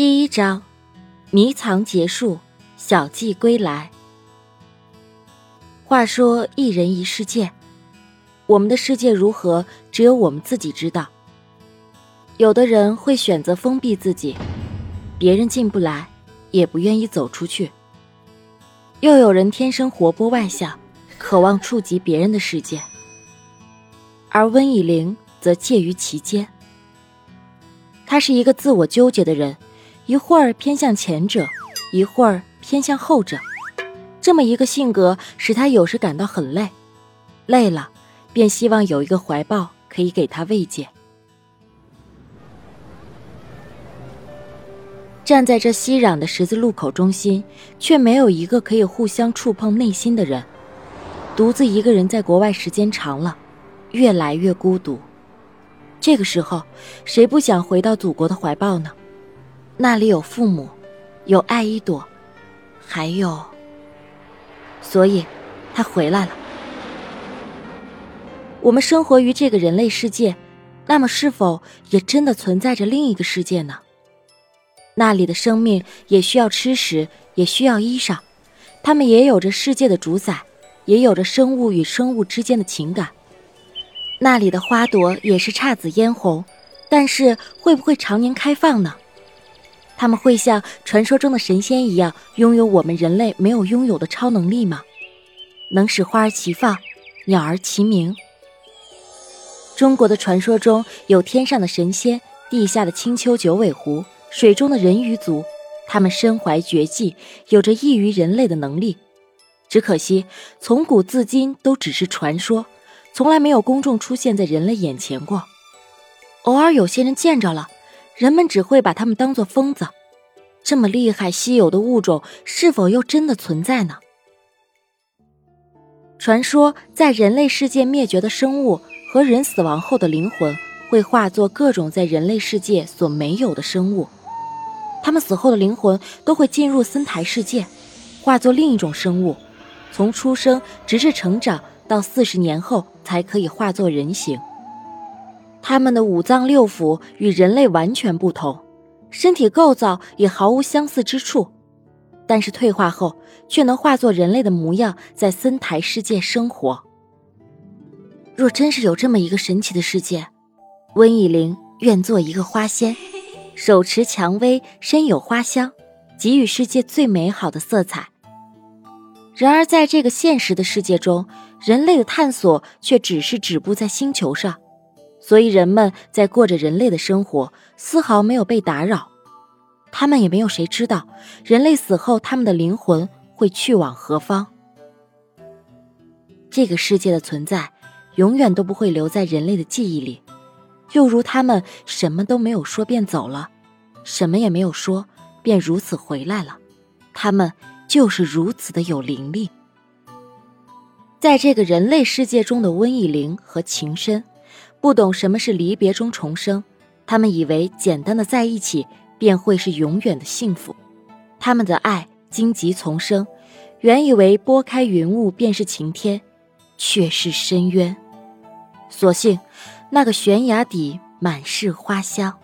第一章，迷藏结束，小季归来。话说一人一世界，我们的世界如何，只有我们自己知道。有的人会选择封闭自己，别人进不来，也不愿意走出去；又有人天生活泼外向，渴望触及别人的世界。而温以玲则介于其间，他是一个自我纠结的人。一会儿偏向前者，一会儿偏向后者，这么一个性格使他有时感到很累，累了便希望有一个怀抱可以给他慰藉。站在这熙攘的十字路口中心，却没有一个可以互相触碰内心的人。独自一个人在国外时间长了，越来越孤独。这个时候，谁不想回到祖国的怀抱呢？那里有父母，有爱一朵，还有……所以，他回来了。我们生活于这个人类世界，那么是否也真的存在着另一个世界呢？那里的生命也需要吃食，也需要衣裳，他们也有着世界的主宰，也有着生物与生物之间的情感。那里的花朵也是姹紫嫣红，但是会不会常年开放呢？他们会像传说中的神仙一样，拥有我们人类没有拥有的超能力吗？能使花儿齐放，鸟儿齐鸣。中国的传说中有天上的神仙，地下的青丘九尾狐，水中的人鱼族，他们身怀绝技，有着异于人类的能力。只可惜，从古至今都只是传说，从来没有公众出现在人类眼前过。偶尔有些人见着了。人们只会把他们当作疯子，这么厉害稀有的物种是否又真的存在呢？传说在人类世界灭绝的生物和人死亡后的灵魂会化作各种在人类世界所没有的生物，他们死后的灵魂都会进入森台世界，化作另一种生物，从出生直至成长到四十年后才可以化作人形。他们的五脏六腑与人类完全不同，身体构造也毫无相似之处，但是退化后却能化作人类的模样，在森台世界生活。若真是有这么一个神奇的世界，温以玲愿做一个花仙，手持蔷薇，身有花香，给予世界最美好的色彩。然而，在这个现实的世界中，人类的探索却只是止步在星球上。所以人们在过着人类的生活，丝毫没有被打扰。他们也没有谁知道，人类死后他们的灵魂会去往何方。这个世界的存在，永远都不会留在人类的记忆里，又如他们什么都没有说便走了，什么也没有说便如此回来了。他们就是如此的有灵力。在这个人类世界中的温以灵和情深。不懂什么是离别中重生，他们以为简单的在一起便会是永远的幸福，他们的爱荆棘丛生，原以为拨开云雾便是晴天，却是深渊。所幸那个悬崖底满是花香。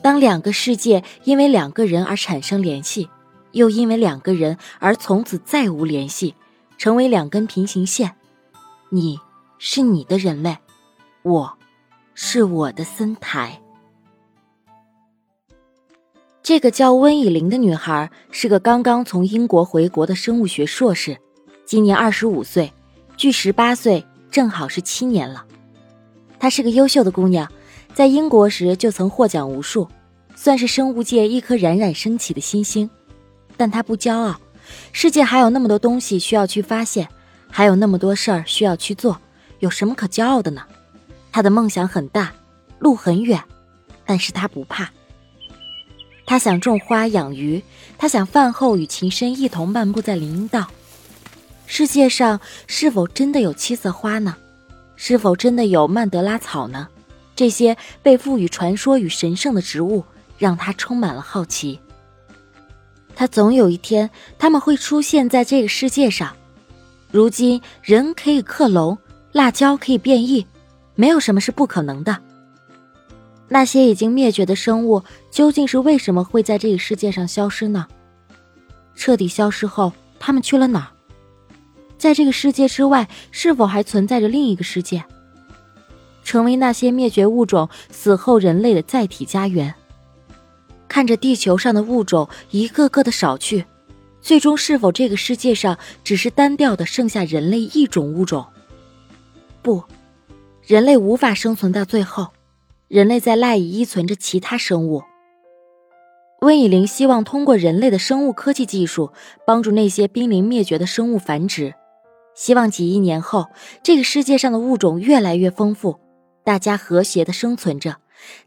当两个世界因为两个人而产生联系，又因为两个人而从此再无联系，成为两根平行线，你。是你的人类，我，是我的森台。这个叫温以玲的女孩是个刚刚从英国回国的生物学硕士，今年二十五岁，距十八岁正好是七年了。她是个优秀的姑娘，在英国时就曾获奖无数，算是生物界一颗冉冉升起的新星。但她不骄傲，世界还有那么多东西需要去发现，还有那么多事儿需要去做。有什么可骄傲的呢？他的梦想很大，路很远，但是他不怕。他想种花养鱼，他想饭后与琴声一同漫步在林荫道。世界上是否真的有七色花呢？是否真的有曼德拉草呢？这些被赋予传说与神圣的植物，让他充满了好奇。他总有一天，他们会出现在这个世界上。如今，人可以克隆。辣椒可以变异，没有什么是不可能的。那些已经灭绝的生物究竟是为什么会在这个世界上消失呢？彻底消失后，他们去了哪儿？在这个世界之外，是否还存在着另一个世界，成为那些灭绝物种死后人类的载体家园？看着地球上的物种一个个的少去，最终是否这个世界上只是单调的剩下人类一种物种？不，人类无法生存到最后。人类在赖以依存着其他生物。温以玲希望通过人类的生物科技技术，帮助那些濒临灭绝的生物繁殖。希望几亿年后，这个世界上的物种越来越丰富，大家和谐的生存着，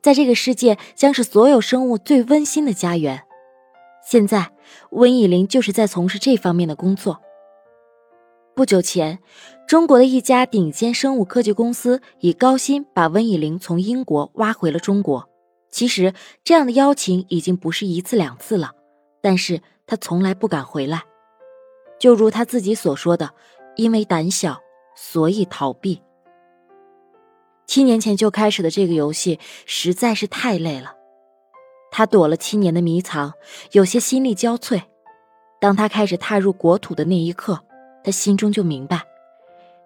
在这个世界将是所有生物最温馨的家园。现在，温以玲就是在从事这方面的工作。不久前。中国的一家顶尖生物科技公司以高薪把温以玲从英国挖回了中国。其实这样的邀请已经不是一次两次了，但是他从来不敢回来。就如他自己所说的：“因为胆小，所以逃避。”七年前就开始的这个游戏实在是太累了。他躲了七年的迷藏，有些心力交瘁。当他开始踏入国土的那一刻，他心中就明白。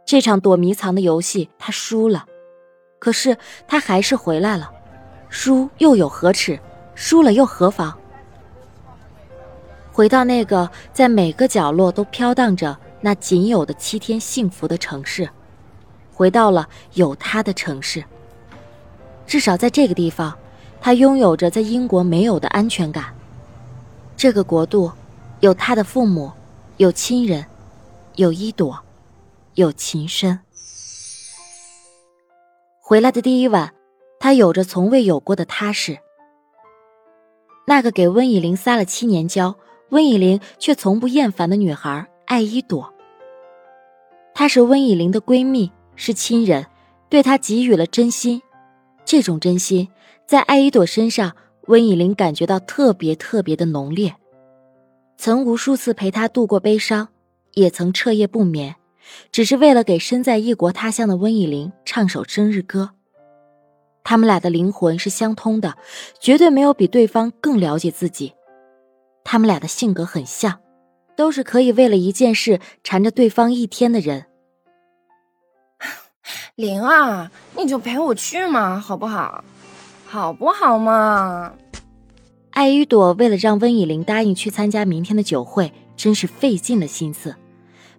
这场躲迷藏的游戏，他输了，可是他还是回来了。输又有何耻？输了又何妨？回到那个在每个角落都飘荡着那仅有的七天幸福的城市，回到了有他的城市。至少在这个地方，他拥有着在英国没有的安全感。这个国度，有他的父母，有亲人，有一朵。有情深。回来的第一晚，他有着从未有过的踏实。那个给温以玲撒了七年娇，温以玲却从不厌烦的女孩艾依朵。她是温以玲的闺蜜，是亲人，对她给予了真心。这种真心，在艾依朵身上，温以玲感觉到特别特别的浓烈。曾无数次陪她度过悲伤，也曾彻夜不眠。只是为了给身在异国他乡的温以玲唱首生日歌。他们俩的灵魂是相通的，绝对没有比对方更了解自己。他们俩的性格很像，都是可以为了一件事缠着对方一天的人。玲儿，你就陪我去嘛，好不好？好不好嘛？艾依朵为了让温以玲答应去参加明天的酒会，真是费尽了心思。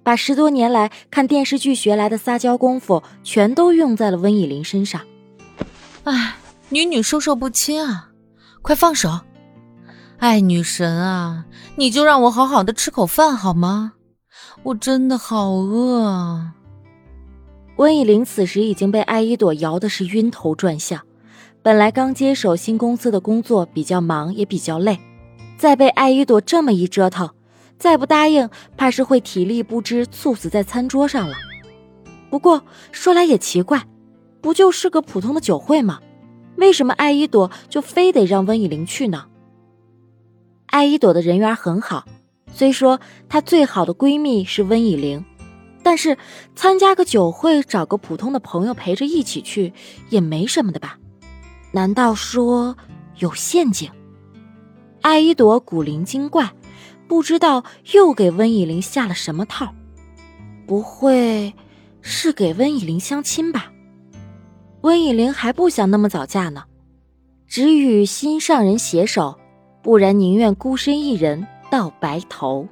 把十多年来看电视剧学来的撒娇功夫，全都用在了温以玲身上。哎，女女授受不亲啊，快放手！哎，女神啊，你就让我好好的吃口饭好吗？我真的好饿啊！温以玲此时已经被艾依朵摇的是晕头转向。本来刚接手新公司的工作比较忙，也比较累，再被艾依朵这么一折腾。再不答应，怕是会体力不支，猝死在餐桌上了。不过说来也奇怪，不就是个普通的酒会吗？为什么艾依朵就非得让温以玲去呢？艾依朵的人缘很好，虽说她最好的闺蜜是温以玲，但是参加个酒会，找个普通的朋友陪着一起去，也没什么的吧？难道说有陷阱？艾依朵古灵精怪。不知道又给温以玲下了什么套？不会是给温以玲相亲吧？温以玲还不想那么早嫁呢，只与心上人携手，不然宁愿孤身一人到白头。